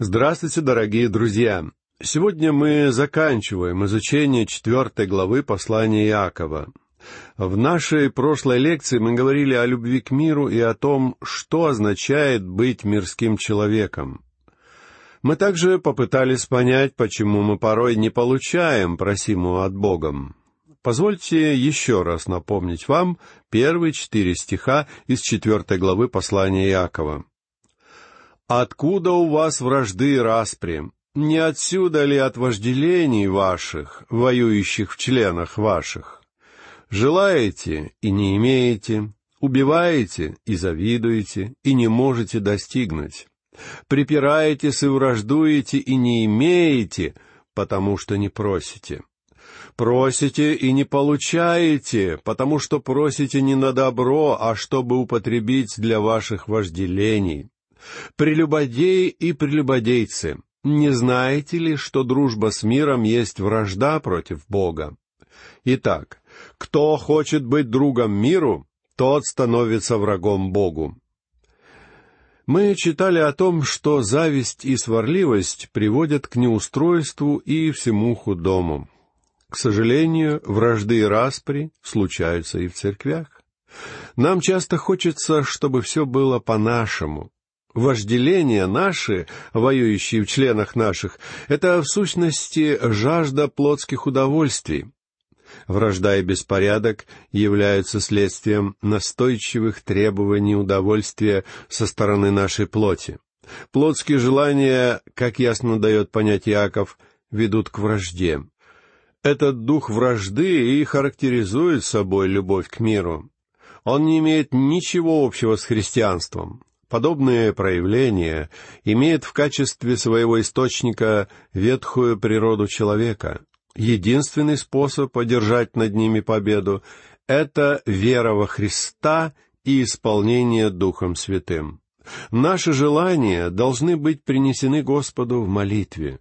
Здравствуйте, дорогие друзья! Сегодня мы заканчиваем изучение четвертой главы послания Иакова. В нашей прошлой лекции мы говорили о любви к миру и о том, что означает быть мирским человеком. Мы также попытались понять, почему мы порой не получаем просимого от Богом. Позвольте еще раз напомнить вам первые четыре стиха из четвертой главы послания Иакова. «Откуда у вас вражды и распри? Не отсюда ли от вожделений ваших, воюющих в членах ваших? Желаете и не имеете, убиваете и завидуете, и не можете достигнуть. Припираетесь и враждуете и не имеете, потому что не просите. Просите и не получаете, потому что просите не на добро, а чтобы употребить для ваших вожделений. Прелюбодеи и прелюбодейцы, не знаете ли, что дружба с миром есть вражда против Бога? Итак, кто хочет быть другом миру, тот становится врагом Богу. Мы читали о том, что зависть и сварливость приводят к неустройству и всему худому. К сожалению, вражды и распри случаются и в церквях. Нам часто хочется, чтобы все было по-нашему. Вожделения наши, воюющие в членах наших, это в сущности жажда плотских удовольствий. Вражда и беспорядок являются следствием настойчивых требований удовольствия со стороны нашей плоти. Плотские желания, как ясно дает понять Яков, ведут к вражде. Этот дух вражды и характеризует собой любовь к миру. Он не имеет ничего общего с христианством. Подобные проявления имеют в качестве своего источника ветхую природу человека. Единственный способ одержать над ними победу — это вера во Христа и исполнение Духом Святым. Наши желания должны быть принесены Господу в молитве.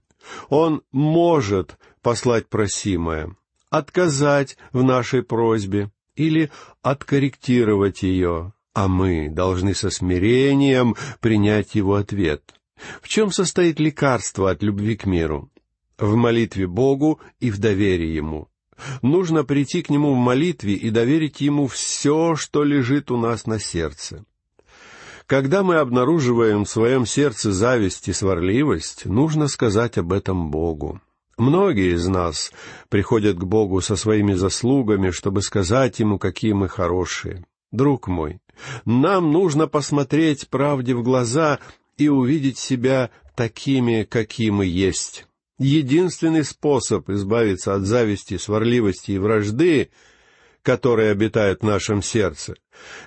Он может послать просимое, отказать в нашей просьбе или откорректировать ее, а мы должны со смирением принять его ответ. В чем состоит лекарство от любви к миру? В молитве Богу и в доверии Ему. Нужно прийти к Нему в молитве и доверить Ему все, что лежит у нас на сердце. Когда мы обнаруживаем в своем сердце зависть и сварливость, нужно сказать об этом Богу. Многие из нас приходят к Богу со своими заслугами, чтобы сказать Ему, какие мы хорошие. Друг мой, нам нужно посмотреть правде в глаза и увидеть себя такими, какие мы есть. Единственный способ избавиться от зависти, сварливости и вражды которые обитают в нашем сердце.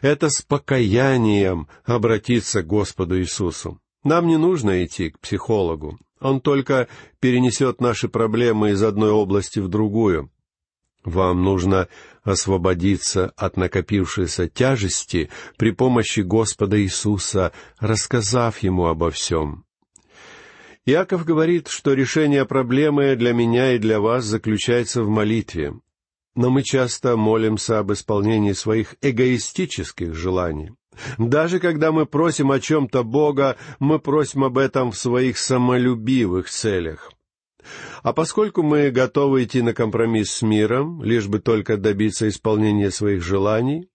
Это с покаянием обратиться к Господу Иисусу. Нам не нужно идти к психологу. Он только перенесет наши проблемы из одной области в другую. Вам нужно освободиться от накопившейся тяжести при помощи Господа Иисуса, рассказав Ему обо всем. Иаков говорит, что решение проблемы для меня и для вас заключается в молитве но мы часто молимся об исполнении своих эгоистических желаний. Даже когда мы просим о чем-то Бога, мы просим об этом в своих самолюбивых целях. А поскольку мы готовы идти на компромисс с миром, лишь бы только добиться исполнения своих желаний,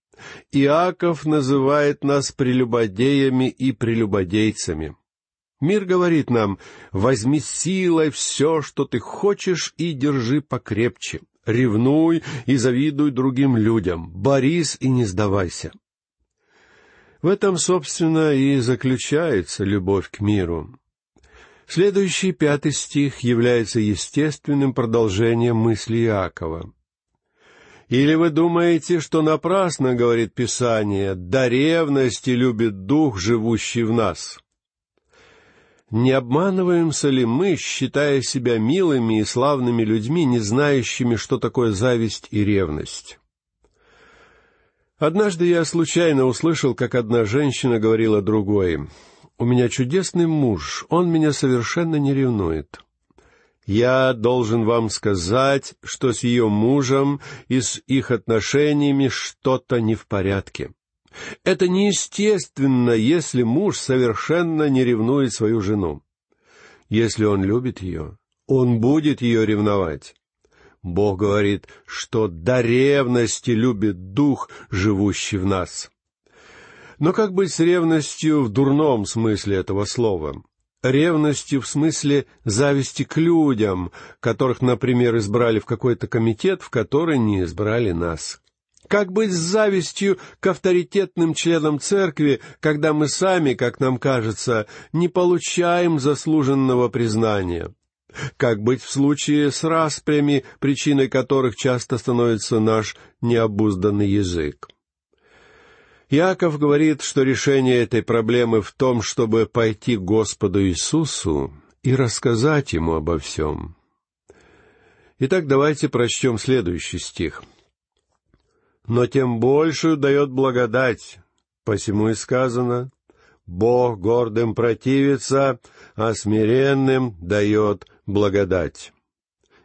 Иаков называет нас прелюбодеями и прелюбодейцами. Мир говорит нам, возьми силой все, что ты хочешь, и держи покрепче ревнуй и завидуй другим людям, борись и не сдавайся. В этом, собственно, и заключается любовь к миру. Следующий пятый стих является естественным продолжением мысли Иакова. «Или вы думаете, что напрасно, — говорит Писание, — до ревности любит Дух, живущий в нас?» Не обманываемся ли мы, считая себя милыми и славными людьми, не знающими, что такое зависть и ревность? Однажды я случайно услышал, как одна женщина говорила другой, «У меня чудесный муж, он меня совершенно не ревнует». Я должен вам сказать, что с ее мужем и с их отношениями что-то не в порядке. Это неестественно, если муж совершенно не ревнует свою жену. Если он любит ее, он будет ее ревновать. Бог говорит, что до ревности любит Дух, живущий в нас. Но как быть с ревностью в дурном смысле этого слова? Ревностью в смысле зависти к людям, которых, например, избрали в какой-то комитет, в который не избрали нас. Как быть с завистью к авторитетным членам церкви, когда мы сами, как нам кажется, не получаем заслуженного признания? Как быть в случае с распрями, причиной которых часто становится наш необузданный язык? Яков говорит, что решение этой проблемы в том, чтобы пойти к Господу Иисусу и рассказать Ему обо всем. Итак, давайте прочтем следующий стих. «Но тем большую дает благодать, посему и сказано, Бог гордым противится, а смиренным дает благодать.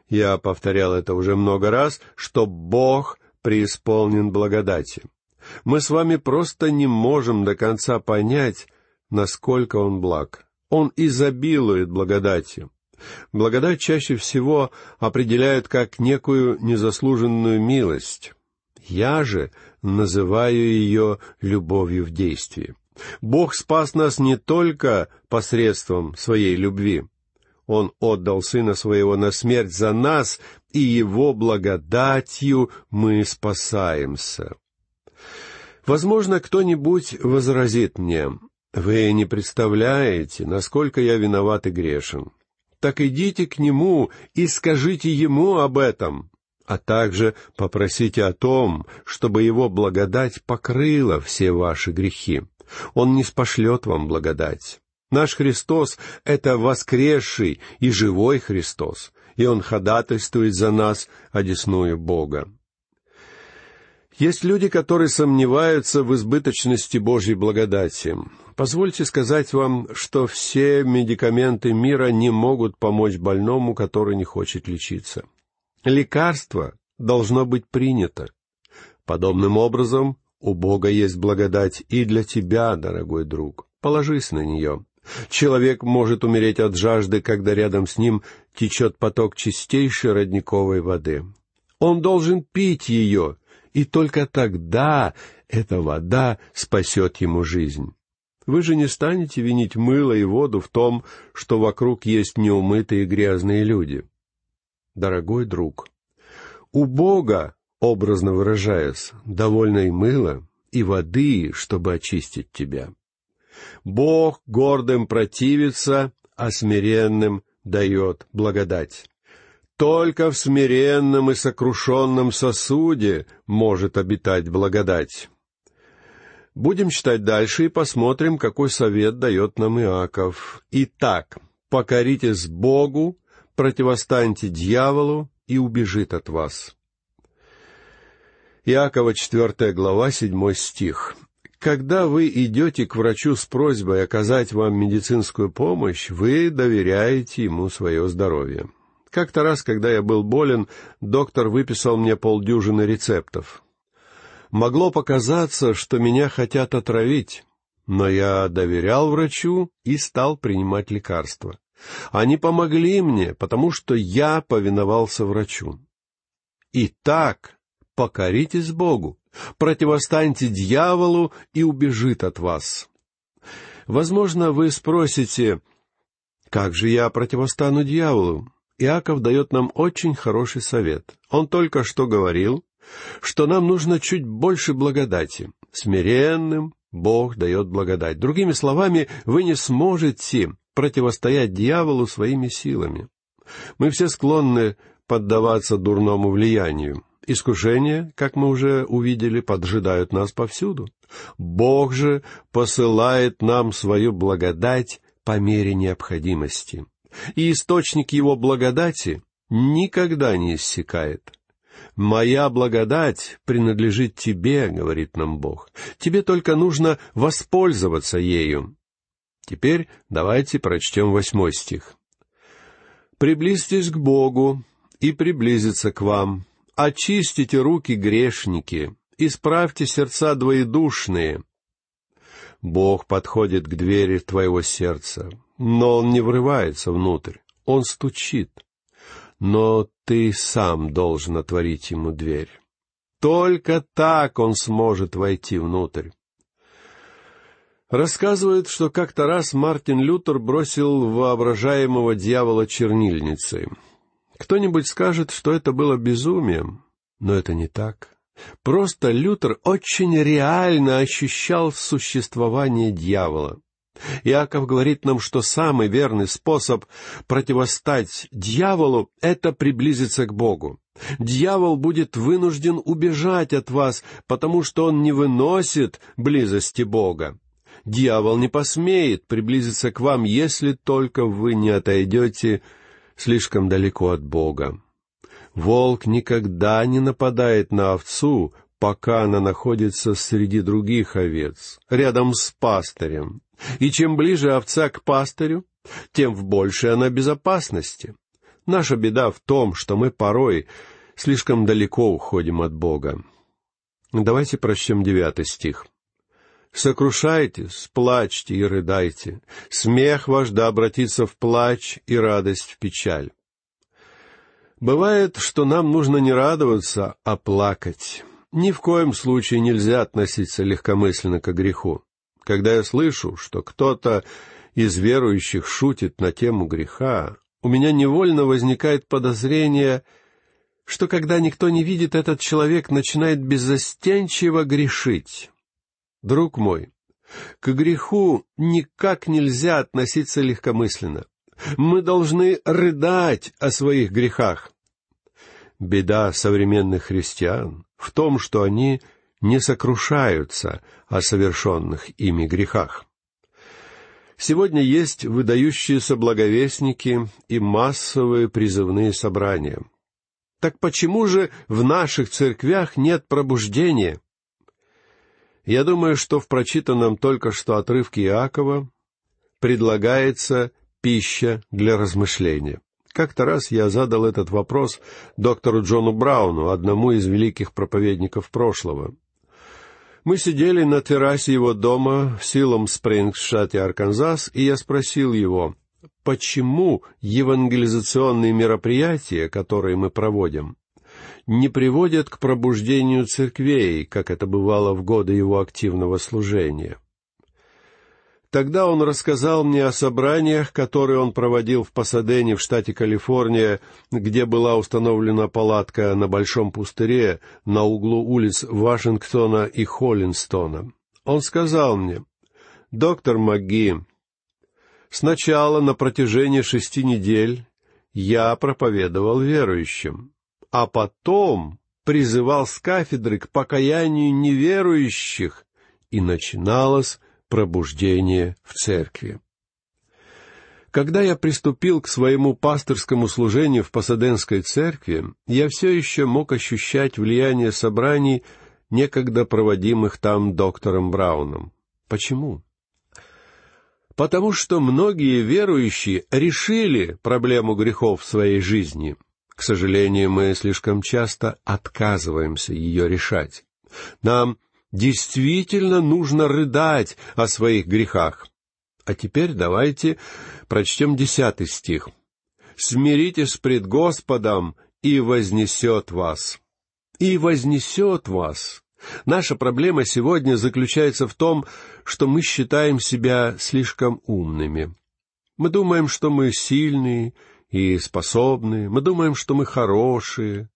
Я повторял это уже много раз, что Бог преисполнен благодати. Мы с вами просто не можем до конца понять, насколько Он благ. Он изобилует благодатью. Благодать чаще всего определяют как некую незаслуженную милость. Я же называю ее любовью в действии. Бог спас нас не только посредством своей любви. Он отдал Сына Своего на смерть за нас, и Его благодатью мы спасаемся. Возможно, кто-нибудь возразит мне, «Вы не представляете, насколько я виноват и грешен. Так идите к Нему и скажите Ему об этом, а также попросите о том, чтобы Его благодать покрыла все ваши грехи. Он не спошлет вам благодать. Наш Христос — это воскресший и живой Христос, и Он ходатайствует за нас, одесную Бога. Есть люди, которые сомневаются в избыточности Божьей благодати. Позвольте сказать вам, что все медикаменты мира не могут помочь больному, который не хочет лечиться. Лекарство должно быть принято. Подобным образом, у Бога есть благодать и для тебя, дорогой друг. Положись на нее. Человек может умереть от жажды, когда рядом с ним течет поток чистейшей родниковой воды. Он должен пить ее, и только тогда эта вода спасет ему жизнь. Вы же не станете винить мыло и воду в том, что вокруг есть неумытые грязные люди. Дорогой друг, у Бога образно выражаясь, довольно и мыла, и воды, чтобы очистить тебя. Бог гордым противится, а смиренным дает благодать. Только в смиренном и сокрушенном сосуде может обитать благодать. Будем читать дальше и посмотрим, какой совет дает нам Иаков. Итак, покоритесь Богу, противостаньте дьяволу, и убежит от вас. Иакова, четвертая глава, седьмой стих. Когда вы идете к врачу с просьбой оказать вам медицинскую помощь, вы доверяете ему свое здоровье. Как-то раз, когда я был болен, доктор выписал мне полдюжины рецептов. Могло показаться, что меня хотят отравить, но я доверял врачу и стал принимать лекарства. Они помогли мне, потому что я повиновался врачу. Итак, покоритесь Богу, противостаньте дьяволу и убежит от вас. Возможно, вы спросите, как же я противостану дьяволу? Иаков дает нам очень хороший совет. Он только что говорил, что нам нужно чуть больше благодати. Смиренным Бог дает благодать. Другими словами, вы не сможете противостоять дьяволу своими силами. Мы все склонны поддаваться дурному влиянию. Искушения, как мы уже увидели, поджидают нас повсюду. Бог же посылает нам свою благодать по мере необходимости. И источник его благодати никогда не иссякает. «Моя благодать принадлежит тебе», — говорит нам Бог. «Тебе только нужно воспользоваться ею». Теперь давайте прочтем восьмой стих. «Приблизьтесь к Богу, и приблизится к вам, очистите руки грешники, исправьте сердца двоедушные. Бог подходит к двери твоего сердца. Но он не врывается внутрь, он стучит. Но ты сам должен отворить ему дверь. Только так он сможет войти внутрь. Рассказывают, что как-то раз Мартин Лютер бросил воображаемого дьявола чернильницей. Кто-нибудь скажет, что это было безумием, но это не так. Просто Лютер очень реально ощущал существование дьявола. Иаков говорит нам, что самый верный способ противостать дьяволу — это приблизиться к Богу. Дьявол будет вынужден убежать от вас, потому что он не выносит близости Бога. Дьявол не посмеет приблизиться к вам, если только вы не отойдете слишком далеко от Бога. Волк никогда не нападает на овцу, пока она находится среди других овец, рядом с пастырем. И чем ближе овца к пастырю, тем в большей она безопасности. Наша беда в том, что мы порой слишком далеко уходим от Бога. Давайте прочтем девятый стих. «Сокрушайтесь, плачьте и рыдайте. Смех ваш да обратится в плач и радость в печаль». Бывает, что нам нужно не радоваться, а плакать. Ни в коем случае нельзя относиться легкомысленно к греху. Когда я слышу, что кто-то из верующих шутит на тему греха, у меня невольно возникает подозрение, что когда никто не видит, этот человек начинает беззастенчиво грешить. Друг мой, к греху никак нельзя относиться легкомысленно. Мы должны рыдать о своих грехах. Беда современных христиан в том, что они не сокрушаются о совершенных ими грехах. Сегодня есть выдающиеся благовестники и массовые призывные собрания. Так почему же в наших церквях нет пробуждения? Я думаю, что в прочитанном только что отрывке Иакова предлагается пища для размышления. Как-то раз я задал этот вопрос доктору Джону Брауну, одному из великих проповедников прошлого. Мы сидели на террасе его дома в Силом Спрингс в штате Арканзас, и я спросил его, почему евангелизационные мероприятия, которые мы проводим, не приводят к пробуждению церквей, как это бывало в годы его активного служения. Тогда он рассказал мне о собраниях, которые он проводил в Пасадене в штате Калифорния, где была установлена палатка на большом пустыре на углу улиц Вашингтона и Холлинстона. Он сказал мне, «Доктор МакГи, сначала на протяжении шести недель я проповедовал верующим, а потом призывал с кафедры к покаянию неверующих, и начиналось пробуждение в церкви. Когда я приступил к своему пасторскому служению в Пасаденской церкви, я все еще мог ощущать влияние собраний, некогда проводимых там доктором Брауном. Почему? Потому что многие верующие решили проблему грехов в своей жизни. К сожалению, мы слишком часто отказываемся ее решать. Нам действительно нужно рыдать о своих грехах. А теперь давайте прочтем десятый стих. «Смиритесь пред Господом, и вознесет вас». «И вознесет вас». Наша проблема сегодня заключается в том, что мы считаем себя слишком умными. Мы думаем, что мы сильные и способные, мы думаем, что мы хорошие,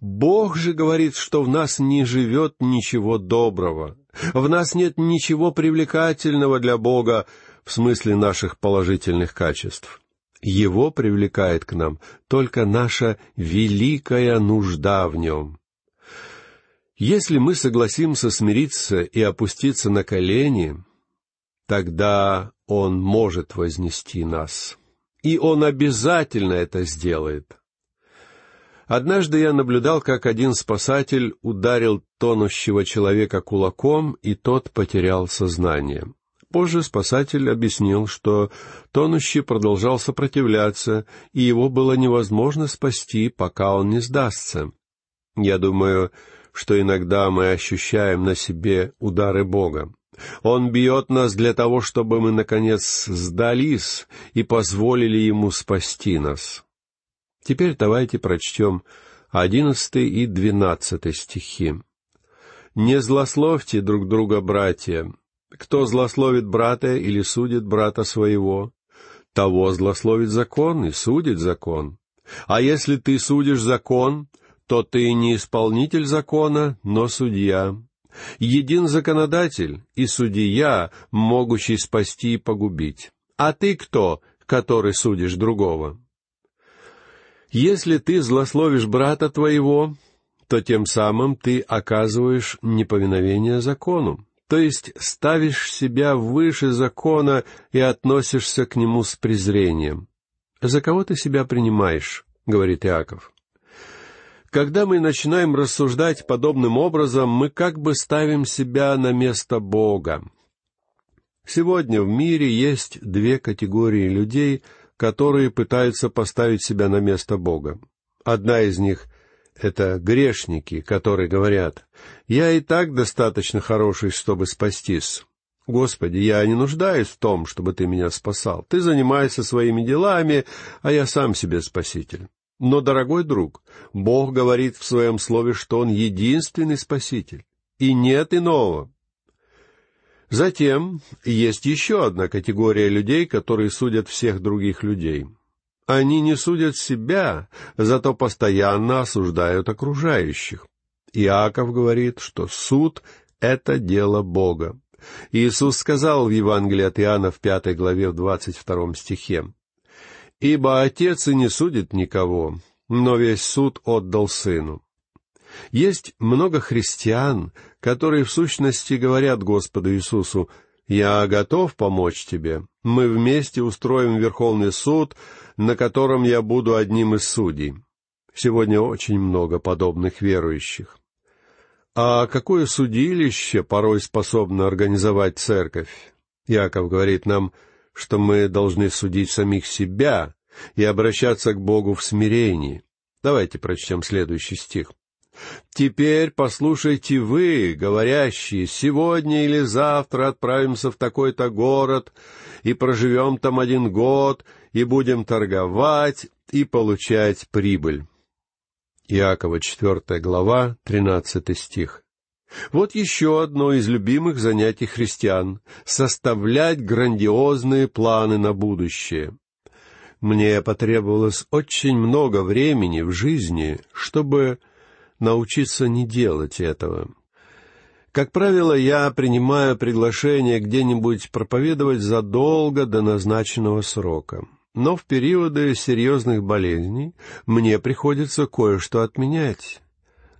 Бог же говорит, что в нас не живет ничего доброго. В нас нет ничего привлекательного для Бога в смысле наших положительных качеств. Его привлекает к нам только наша великая нужда в нем. Если мы согласимся смириться и опуститься на колени, тогда Он может вознести нас. И Он обязательно это сделает — Однажды я наблюдал, как один спасатель ударил тонущего человека кулаком, и тот потерял сознание. Позже спасатель объяснил, что тонущий продолжал сопротивляться, и его было невозможно спасти, пока он не сдастся. Я думаю, что иногда мы ощущаем на себе удары Бога. Он бьет нас для того, чтобы мы, наконец, сдались и позволили Ему спасти нас. Теперь давайте прочтем одиннадцатый и двенадцатый стихи. «Не злословьте друг друга, братья. Кто злословит брата или судит брата своего, того злословит закон и судит закон. А если ты судишь закон, то ты не исполнитель закона, но судья. Един законодатель и судья, могущий спасти и погубить. А ты кто, который судишь другого? Если ты злословишь брата твоего, то тем самым ты оказываешь неповиновение закону, то есть ставишь себя выше закона и относишься к нему с презрением. «За кого ты себя принимаешь?» — говорит Иаков. Когда мы начинаем рассуждать подобным образом, мы как бы ставим себя на место Бога. Сегодня в мире есть две категории людей, которые пытаются поставить себя на место Бога. Одна из них — это грешники, которые говорят, «Я и так достаточно хороший, чтобы спастись. Господи, я не нуждаюсь в том, чтобы Ты меня спасал. Ты занимаешься своими делами, а я сам себе спаситель». Но, дорогой друг, Бог говорит в своем слове, что Он единственный Спаситель, и нет иного. Затем есть еще одна категория людей, которые судят всех других людей. Они не судят себя, зато постоянно осуждают окружающих. Иаков говорит, что суд — это дело Бога. Иисус сказал в Евангелии от Иоанна в пятой главе в двадцать втором стихе, Ибо Отец и не судит никого, но весь суд отдал Сыну. Есть много христиан, которые в сущности говорят Господу Иисусу, «Я готов помочь тебе. Мы вместе устроим Верховный суд, на котором я буду одним из судей». Сегодня очень много подобных верующих. А какое судилище порой способно организовать церковь? Яков говорит нам — что мы должны судить самих себя и обращаться к Богу в смирении. Давайте прочтем следующий стих. «Теперь послушайте вы, говорящие, сегодня или завтра отправимся в такой-то город и проживем там один год, и будем торговать и получать прибыль». Иакова, четвертая глава, тринадцатый стих. Вот еще одно из любимых занятий христиан — составлять грандиозные планы на будущее. Мне потребовалось очень много времени в жизни, чтобы научиться не делать этого. Как правило, я принимаю приглашение где-нибудь проповедовать задолго до назначенного срока. Но в периоды серьезных болезней мне приходится кое-что отменять.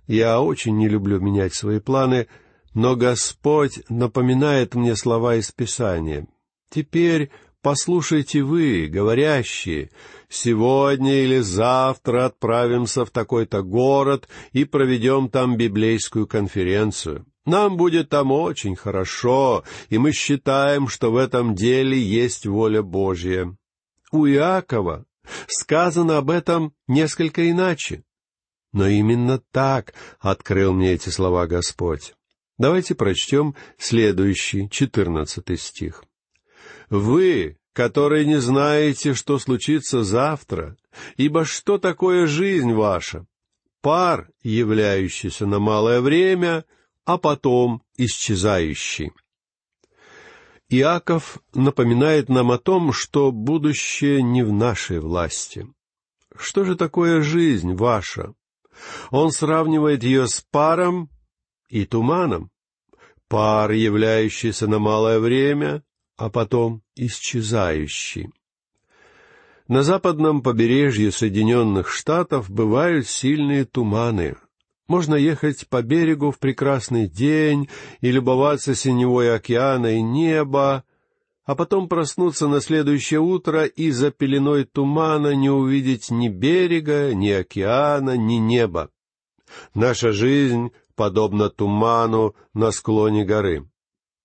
Я очень не люблю менять свои планы, но Господь напоминает мне слова из Писания. Теперь послушайте вы, говорящие, сегодня или завтра отправимся в такой-то город и проведем там библейскую конференцию. Нам будет там очень хорошо, и мы считаем, что в этом деле есть воля Божья. У Иакова сказано об этом несколько иначе. Но именно так открыл мне эти слова Господь. Давайте прочтем следующий, четырнадцатый стих. «Вы, которые не знаете, что случится завтра, ибо что такое жизнь ваша? Пар, являющийся на малое время, а потом исчезающий». Иаков напоминает нам о том, что будущее не в нашей власти. Что же такое жизнь ваша? Он сравнивает ее с паром и туманом. Пар, являющийся на малое время, а потом исчезающий. На западном побережье Соединенных Штатов бывают сильные туманы. Можно ехать по берегу в прекрасный день и любоваться синевой океана и неба, а потом проснуться на следующее утро и за пеленой тумана не увидеть ни берега, ни океана, ни неба. Наша жизнь подобна туману на склоне горы.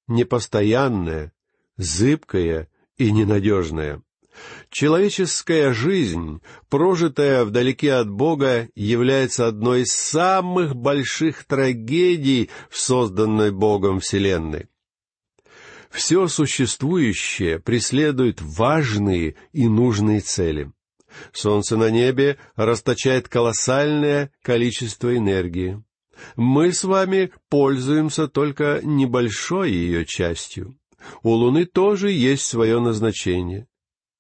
Непостоянная, зыбкая и ненадежная. Человеческая жизнь, прожитая вдалеке от Бога, является одной из самых больших трагедий в созданной Богом Вселенной. Все существующее преследует важные и нужные цели. Солнце на небе расточает колоссальное количество энергии. Мы с вами пользуемся только небольшой ее частью. У Луны тоже есть свое назначение.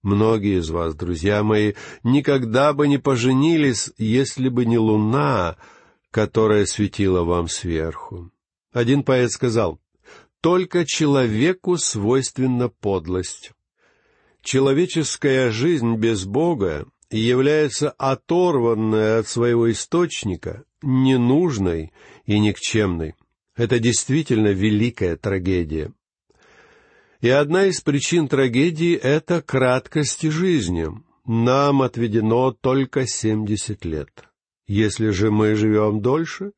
Многие из вас, друзья мои, никогда бы не поженились, если бы не Луна, которая светила вам сверху. Один поэт сказал, «Только человеку свойственна подлость». Человеческая жизнь без Бога является оторванной от своего источника, ненужной и никчемной. Это действительно великая трагедия. И одна из причин трагедии — это краткость жизни. Нам отведено только семьдесят лет. Если же мы живем дольше,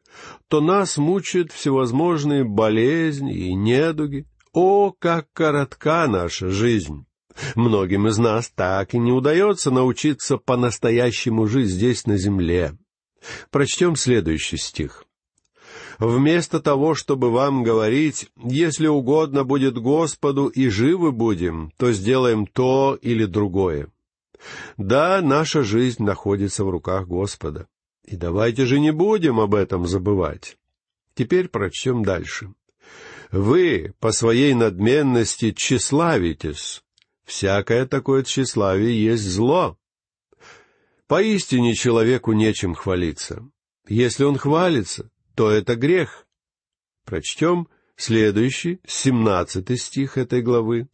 то нас мучают всевозможные болезни и недуги. О, как коротка наша жизнь! Многим из нас так и не удается научиться по-настоящему жить здесь на земле. Прочтем следующий стих. «Вместо того, чтобы вам говорить, если угодно будет Господу и живы будем, то сделаем то или другое. Да, наша жизнь находится в руках Господа. И давайте же не будем об этом забывать. Теперь прочтем дальше. Вы по своей надменности тщеславитесь. Всякое такое тщеславие есть зло. Поистине человеку нечем хвалиться. Если он хвалится, то это грех. Прочтем следующий, семнадцатый стих этой главы.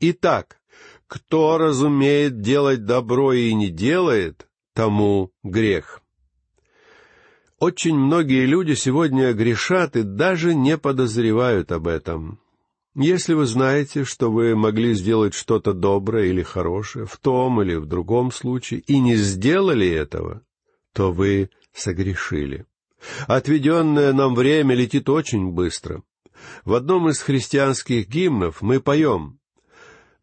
Итак, кто разумеет делать добро и не делает, тому грех. Очень многие люди сегодня грешат и даже не подозревают об этом. Если вы знаете, что вы могли сделать что-то доброе или хорошее в том или в другом случае и не сделали этого, то вы согрешили. Отведенное нам время летит очень быстро. В одном из христианских гимнов мы поем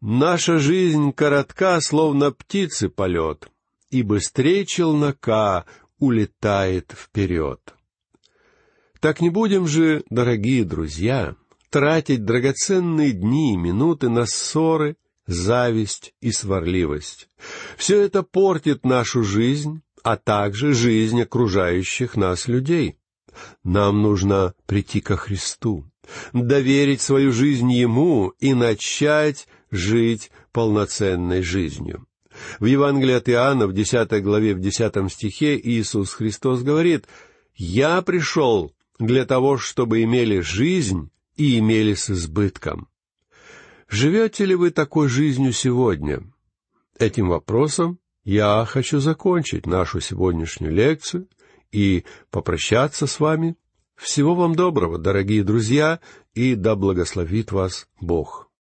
«Наша жизнь коротка, словно птицы полет, и быстрее челнока улетает вперед». Так не будем же, дорогие друзья, тратить драгоценные дни и минуты на ссоры, зависть и сварливость. Все это портит нашу жизнь, а также жизнь окружающих нас людей. Нам нужно прийти ко Христу, доверить свою жизнь Ему и начать жить полноценной жизнью. В Евангелии от Иоанна в 10 главе, в 10 стихе Иисус Христос говорит, «Я пришел для того, чтобы имели жизнь и имели с избытком. Живете ли вы такой жизнью сегодня? Этим вопросом я хочу закончить нашу сегодняшнюю лекцию и попрощаться с вами. Всего вам доброго, дорогие друзья, и да благословит вас Бог.